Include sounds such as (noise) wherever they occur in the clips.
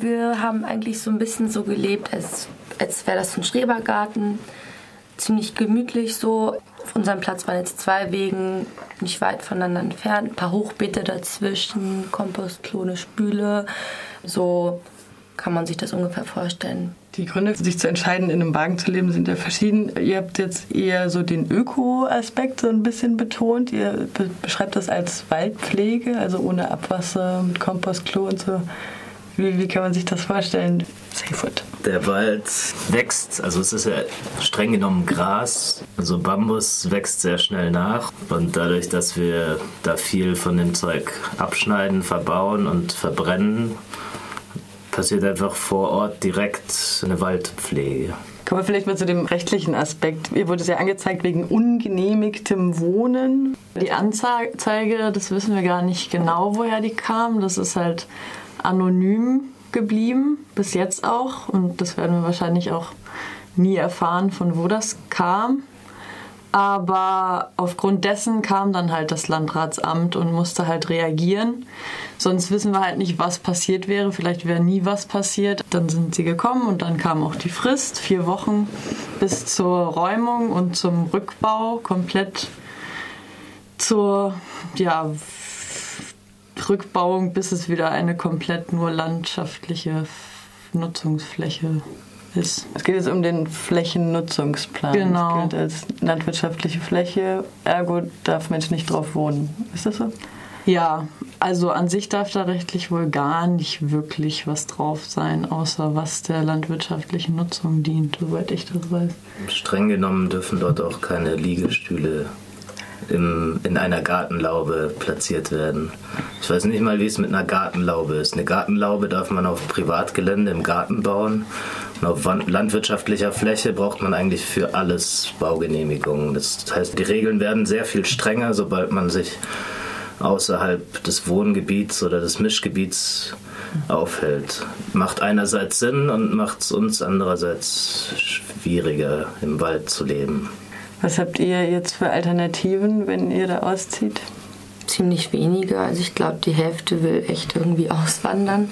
Wir haben eigentlich so ein bisschen so gelebt, als, als wäre das ein Schrebergarten. Ziemlich gemütlich so. Auf unserem Platz waren jetzt zwei Wegen, nicht weit voneinander entfernt. Ein paar Hochbeete dazwischen, Kompostklo, eine Spüle. So kann man sich das ungefähr vorstellen. Die Gründe, sich zu entscheiden, in einem Wagen zu leben, sind ja verschieden. Ihr habt jetzt eher so den Öko-Aspekt so ein bisschen betont. Ihr beschreibt das als Waldpflege, also ohne Abwasser, mit Kompostklo und so. Wie, wie kann man sich das vorstellen? Safewood. Der Wald wächst, also es ist ja streng genommen Gras. Also Bambus wächst sehr schnell nach. Und dadurch, dass wir da viel von dem Zeug abschneiden, verbauen und verbrennen, passiert einfach vor Ort direkt eine Waldpflege. Kommen wir vielleicht mal zu dem rechtlichen Aspekt. Ihr wurde es ja angezeigt wegen ungenehmigtem Wohnen. Die Anzeige, das wissen wir gar nicht genau, woher die kam. Das ist halt anonym geblieben, bis jetzt auch. Und das werden wir wahrscheinlich auch nie erfahren, von wo das kam. Aber aufgrund dessen kam dann halt das Landratsamt und musste halt reagieren. Sonst wissen wir halt nicht, was passiert wäre. Vielleicht wäre nie was passiert. Dann sind sie gekommen und dann kam auch die Frist. Vier Wochen bis zur Räumung und zum Rückbau. Komplett zur ja, Rückbauung, bis es wieder eine komplett nur landschaftliche Nutzungsfläche ist. Es geht jetzt um den Flächennutzungsplan. Genau. Das gilt als landwirtschaftliche Fläche, ergo darf Mensch nicht drauf wohnen. Ist das so? Ja, also an sich darf da rechtlich wohl gar nicht wirklich was drauf sein, außer was der landwirtschaftlichen Nutzung dient, soweit ich das weiß. Streng genommen dürfen dort auch keine Liegestühle im, in einer Gartenlaube platziert werden. Ich weiß nicht mal, wie es mit einer Gartenlaube ist. Eine Gartenlaube darf man auf Privatgelände im Garten bauen auf landwirtschaftlicher Fläche braucht man eigentlich für alles Baugenehmigungen. Das heißt, die Regeln werden sehr viel strenger, sobald man sich außerhalb des Wohngebiets oder des Mischgebiets aufhält. Macht einerseits Sinn und macht es uns andererseits schwieriger, im Wald zu leben. Was habt ihr jetzt für Alternativen, wenn ihr da auszieht? Ziemlich wenige. Also ich glaube, die Hälfte will echt irgendwie (laughs) auswandern.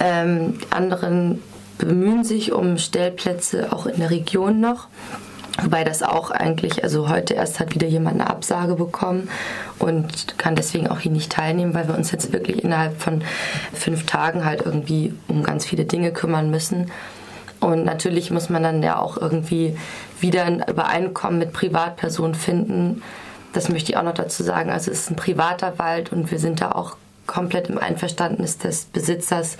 Ähm, anderen bemühen sich um Stellplätze auch in der Region noch. Wobei das auch eigentlich, also heute erst hat wieder jemand eine Absage bekommen und kann deswegen auch hier nicht teilnehmen, weil wir uns jetzt wirklich innerhalb von fünf Tagen halt irgendwie um ganz viele Dinge kümmern müssen. Und natürlich muss man dann ja auch irgendwie wieder ein Übereinkommen mit Privatpersonen finden. Das möchte ich auch noch dazu sagen. Also es ist ein privater Wald und wir sind da auch komplett im Einverständnis des Besitzers,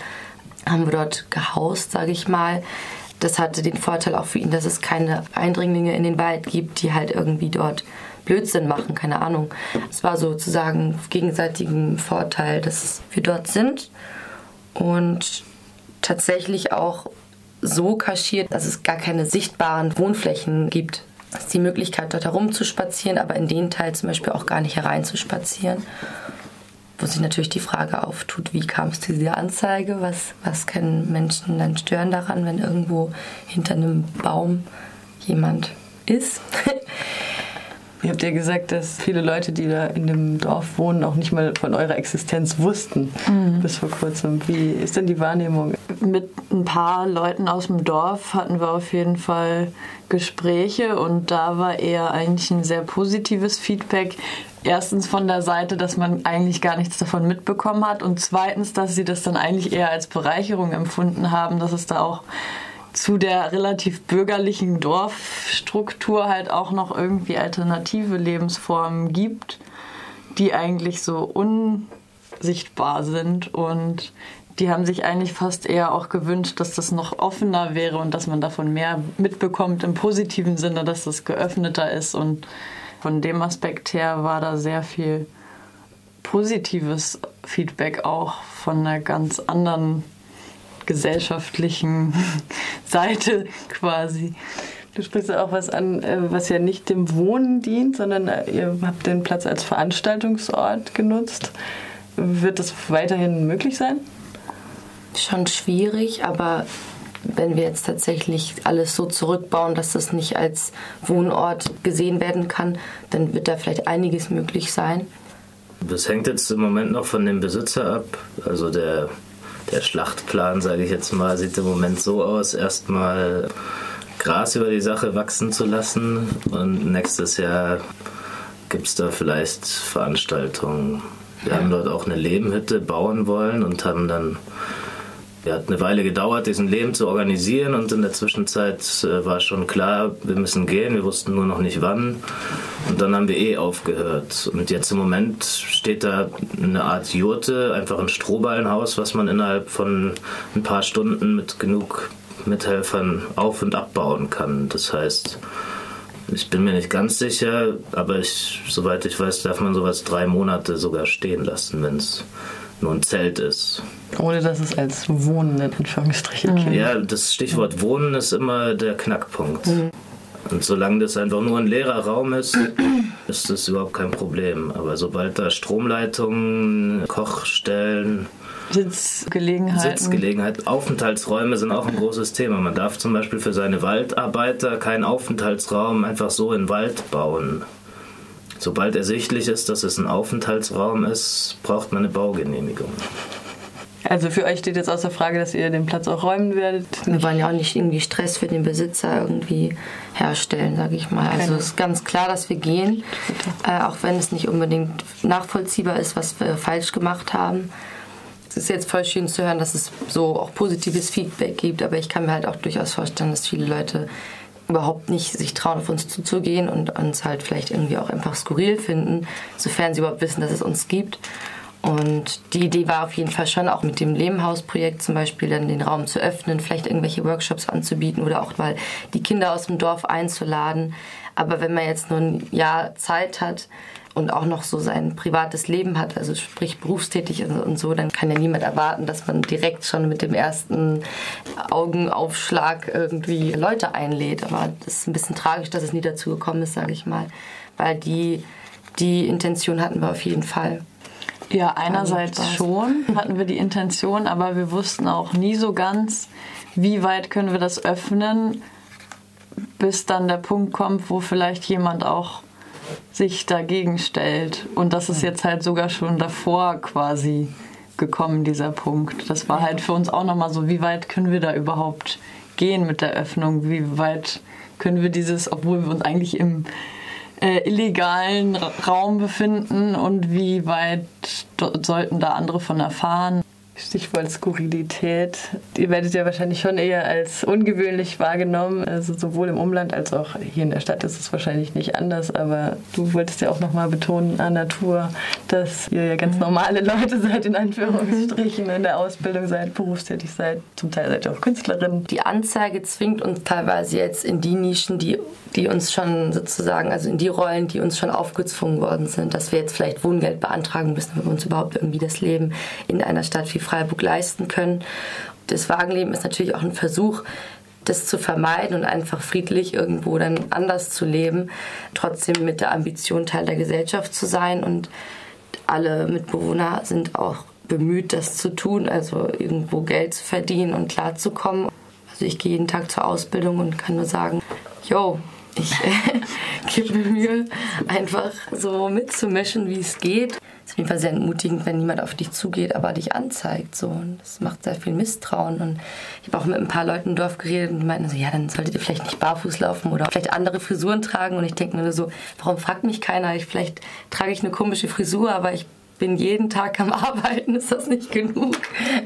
haben wir dort gehaust, sage ich mal. Das hatte den Vorteil auch für ihn, dass es keine Eindringlinge in den Wald gibt, die halt irgendwie dort Blödsinn machen, keine Ahnung. Es war sozusagen gegenseitigen Vorteil, dass wir dort sind und tatsächlich auch so kaschiert, dass es gar keine sichtbaren Wohnflächen gibt. Es ist die Möglichkeit, dort herumzuspazieren, aber in den Teil zum Beispiel auch gar nicht hereinzuspazieren wo sich natürlich die Frage auftut, wie kam es zu dieser Anzeige? Was, was können Menschen dann stören daran, wenn irgendwo hinter einem Baum jemand ist? Ihr habt ja gesagt, dass viele Leute, die da in dem Dorf wohnen, auch nicht mal von eurer Existenz wussten mhm. bis vor kurzem. Wie ist denn die Wahrnehmung? Mit ein paar Leuten aus dem Dorf hatten wir auf jeden Fall Gespräche und da war eher eigentlich ein sehr positives Feedback. Erstens von der Seite, dass man eigentlich gar nichts davon mitbekommen hat und zweitens, dass sie das dann eigentlich eher als Bereicherung empfunden haben, dass es da auch zu der relativ bürgerlichen Dorfstruktur halt auch noch irgendwie alternative Lebensformen gibt, die eigentlich so unsichtbar sind und die haben sich eigentlich fast eher auch gewünscht, dass das noch offener wäre und dass man davon mehr mitbekommt im positiven Sinne, dass das geöffneter ist. Und von dem Aspekt her war da sehr viel positives Feedback auch von einer ganz anderen gesellschaftlichen (laughs) Seite quasi. Du sprichst auch was an, äh, was ja nicht dem Wohnen dient, sondern äh, ihr habt den Platz als Veranstaltungsort genutzt. Wird das weiterhin möglich sein? Schon schwierig, aber wenn wir jetzt tatsächlich alles so zurückbauen, dass das nicht als Wohnort gesehen werden kann, dann wird da vielleicht einiges möglich sein. Das hängt jetzt im Moment noch von dem Besitzer ab. Also der der Schlachtplan, sage ich jetzt mal, sieht im Moment so aus, erstmal Gras über die Sache wachsen zu lassen und nächstes Jahr gibt es da vielleicht Veranstaltungen. Wir haben dort auch eine Lehmhütte bauen wollen und haben dann hat eine Weile gedauert, diesen Lehm zu organisieren und in der Zwischenzeit äh, war schon klar, wir müssen gehen, wir wussten nur noch nicht wann und dann haben wir eh aufgehört. Und jetzt im Moment steht da eine Art Jurte, einfach ein Strohballenhaus, was man innerhalb von ein paar Stunden mit genug Mithelfern auf- und abbauen kann. Das heißt, ich bin mir nicht ganz sicher, aber ich, soweit ich weiß, darf man sowas drei Monate sogar stehen lassen, wenn es nur ein Zelt ist. Ohne dass es als Wohnen in Anführungsstrichen mhm. Ja, das Stichwort Wohnen ist immer der Knackpunkt. Mhm. Und solange das einfach nur ein leerer Raum ist, (clears throat) ist das überhaupt kein Problem. Aber sobald da Stromleitungen, Kochstellen, Sitzgelegenheiten. Sitzgelegenheit. Aufenthaltsräume sind auch ein großes Thema. Man darf zum Beispiel für seine Waldarbeiter keinen Aufenthaltsraum einfach so in den Wald bauen. Sobald ersichtlich ist, dass es ein Aufenthaltsraum ist, braucht man eine Baugenehmigung. Also für euch steht jetzt außer Frage, dass ihr den Platz auch räumen werdet. Wir wollen ja auch nicht irgendwie Stress für den Besitzer irgendwie herstellen, sage ich mal. Also es ist ganz klar, dass wir gehen, äh, auch wenn es nicht unbedingt nachvollziehbar ist, was wir falsch gemacht haben. Es ist jetzt voll schön zu hören, dass es so auch positives Feedback gibt, aber ich kann mir halt auch durchaus vorstellen, dass viele Leute überhaupt nicht sich trauen, auf uns zuzugehen und uns halt vielleicht irgendwie auch einfach skurril finden, sofern sie überhaupt wissen, dass es uns gibt. Und die Idee war auf jeden Fall schon auch mit dem Lehmhaus-Projekt zum Beispiel dann den Raum zu öffnen, vielleicht irgendwelche Workshops anzubieten oder auch mal die Kinder aus dem Dorf einzuladen. Aber wenn man jetzt nur ein Jahr Zeit hat, und auch noch so sein privates Leben hat, also sprich berufstätig und so, dann kann ja niemand erwarten, dass man direkt schon mit dem ersten Augenaufschlag irgendwie Leute einlädt. Aber das ist ein bisschen tragisch, dass es nie dazu gekommen ist, sage ich mal, weil die, die Intention hatten wir auf jeden Fall. Ja, einerseits schon hatten wir die Intention, aber wir wussten auch nie so ganz, wie weit können wir das öffnen, bis dann der Punkt kommt, wo vielleicht jemand auch sich dagegen stellt. Und das ist jetzt halt sogar schon davor quasi gekommen, dieser Punkt. Das war halt für uns auch nochmal so, wie weit können wir da überhaupt gehen mit der Öffnung? Wie weit können wir dieses, obwohl wir uns eigentlich im äh, illegalen Raum befinden und wie weit sollten da andere von erfahren? Stichwort Skurrilität. Ihr werdet ja wahrscheinlich schon eher als ungewöhnlich wahrgenommen. Also sowohl im Umland als auch hier in der Stadt ist es wahrscheinlich nicht anders. Aber du wolltest ja auch nochmal betonen an Natur, dass ihr ja ganz normale Leute seid, in Anführungsstrichen, in der Ausbildung seid, berufstätig seid. Zum Teil seid ihr auch Künstlerin. Die Anzeige zwingt uns teilweise jetzt in die Nischen, die, die uns schon sozusagen, also in die Rollen, die uns schon aufgezwungen worden sind, dass wir jetzt vielleicht Wohngeld beantragen müssen, wenn wir uns überhaupt irgendwie das Leben in einer Stadt wie Freiburg leisten können. Das Wagenleben ist natürlich auch ein Versuch, das zu vermeiden und einfach friedlich irgendwo dann anders zu leben, trotzdem mit der Ambition Teil der Gesellschaft zu sein und alle Mitbewohner sind auch bemüht, das zu tun, also irgendwo Geld zu verdienen und klarzukommen. Also ich gehe jeden Tag zur Ausbildung und kann nur sagen, yo, ich (laughs) gebe mir Mühe, einfach so mitzumischen, wie es geht auf jeden Fall sehr entmutigend, wenn niemand auf dich zugeht, aber dich anzeigt. So. Und das macht sehr viel Misstrauen. Und ich habe auch mit ein paar Leuten im Dorf geredet und die meinten so, ja, dann solltet ihr vielleicht nicht barfuß laufen oder vielleicht andere Frisuren tragen. Und ich denke mir so, warum fragt mich keiner? Ich, vielleicht trage ich eine komische Frisur, aber ich bin jeden Tag am Arbeiten. Ist das nicht genug?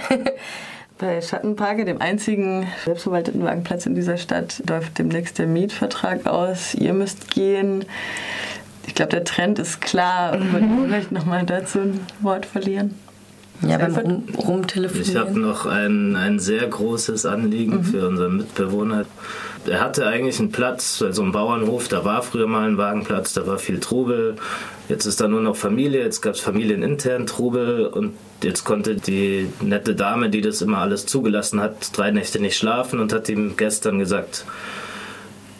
(laughs) Bei Schattenparke, dem einzigen selbstverwalteten Wagenplatz in dieser Stadt, läuft demnächst der Mietvertrag aus. Ihr müsst gehen. Ich glaube, der Trend ist klar. Mhm. Wollt ihr vielleicht nochmal dazu ein Wort verlieren? Ja, beim rum, rumtelefonieren. Ich habe noch ein, ein sehr großes Anliegen mhm. für unseren Mitbewohner. Er hatte eigentlich einen Platz, also einen Bauernhof, da war früher mal ein Wagenplatz, da war viel Trubel. Jetzt ist da nur noch Familie, jetzt gab es familienintern Trubel und jetzt konnte die nette Dame, die das immer alles zugelassen hat, drei Nächte nicht schlafen und hat ihm gestern gesagt,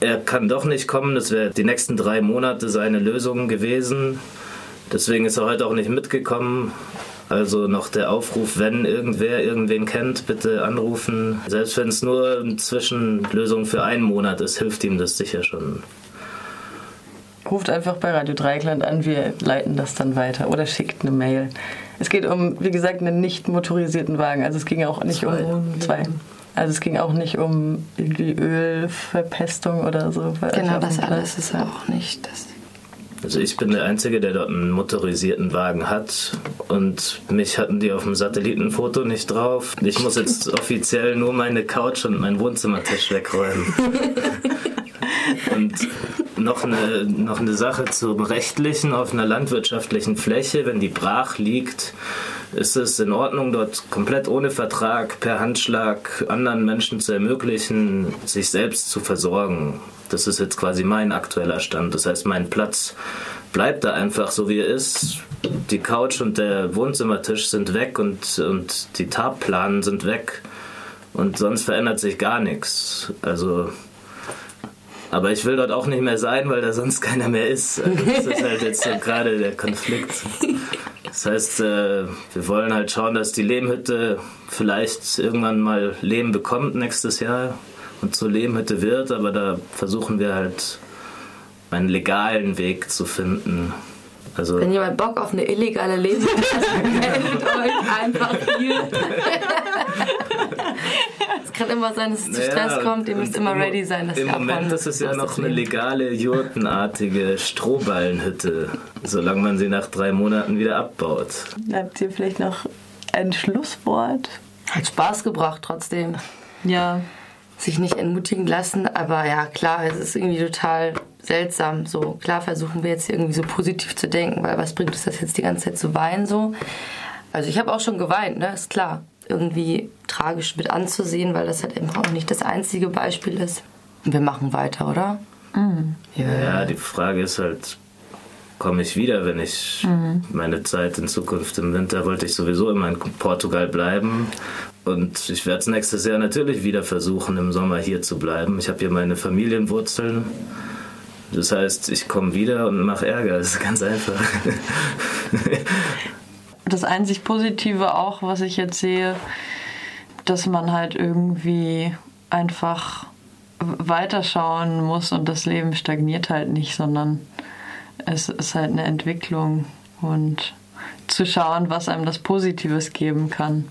er kann doch nicht kommen. Das wäre die nächsten drei Monate seine Lösung gewesen. Deswegen ist er heute auch nicht mitgekommen. Also noch der Aufruf, wenn irgendwer irgendwen kennt, bitte anrufen. Selbst wenn es nur eine Zwischenlösung für einen Monat ist, hilft ihm das sicher schon. Ruft einfach bei Radio Dreikland an, wir leiten das dann weiter oder schickt eine Mail. Es geht um, wie gesagt, einen nicht motorisierten Wagen. Also es ging auch nicht zwei. um zwei. Also es ging auch nicht um irgendwie Ölverpestung oder so. Genau, das alles ist auch nicht. Das also ich bin der Einzige, der dort einen motorisierten Wagen hat und mich hatten die auf dem Satellitenfoto nicht drauf. Ich muss jetzt (laughs) offiziell nur meine Couch und meinen Wohnzimmertisch wegräumen. (laughs) und noch eine, noch eine Sache zum Rechtlichen auf einer landwirtschaftlichen Fläche, wenn die brach liegt, ist es in Ordnung, dort komplett ohne Vertrag per Handschlag anderen Menschen zu ermöglichen, sich selbst zu versorgen. Das ist jetzt quasi mein aktueller Stand. Das heißt, mein Platz bleibt da einfach so, wie er ist. Die Couch und der Wohnzimmertisch sind weg und, und die Tabplanen sind weg. Und sonst verändert sich gar nichts. Also, aber ich will dort auch nicht mehr sein, weil da sonst keiner mehr ist. Also das ist halt jetzt so gerade der Konflikt. Das heißt, äh, wir wollen halt schauen, dass die Lehmhütte vielleicht irgendwann mal Lehm bekommt nächstes Jahr und zur Lehmhütte wird, aber da versuchen wir halt einen legalen Weg zu finden. Also Wenn jemand Bock auf eine illegale Lehmhütte hat, meldet (laughs) euch einfach hier. (laughs) es kann immer sein, dass es zu Stress naja, kommt, ihr müsst immer ready sein. Dass Im Moment ist es ja noch eine legale, jurtenartige Strohballenhütte, solange man sie nach drei Monaten wieder abbaut. Habt ihr vielleicht noch ein Schlusswort? Hat Spaß gebracht trotzdem. Ja, sich nicht entmutigen lassen. Aber ja, klar, es ist irgendwie total seltsam. So, klar versuchen wir jetzt irgendwie so positiv zu denken, weil was bringt uns das jetzt die ganze Zeit zu weinen so? Also ich habe auch schon geweint, ne, ist klar. Irgendwie tragisch mit anzusehen, weil das halt eben auch nicht das einzige Beispiel ist. Und wir machen weiter, oder? Mhm. Ja. ja, die Frage ist halt, komme ich wieder, wenn ich mhm. meine Zeit in Zukunft im Winter wollte ich sowieso immer in Portugal bleiben und ich werde es nächstes Jahr natürlich wieder versuchen, im Sommer hier zu bleiben. Ich habe hier meine Familienwurzeln. Das heißt, ich komme wieder und mache Ärger. Das ist ganz einfach. (laughs) das einzig Positive auch, was ich jetzt sehe, dass man halt irgendwie einfach weiterschauen muss und das Leben stagniert halt nicht, sondern es ist halt eine Entwicklung und zu schauen, was einem das Positives geben kann.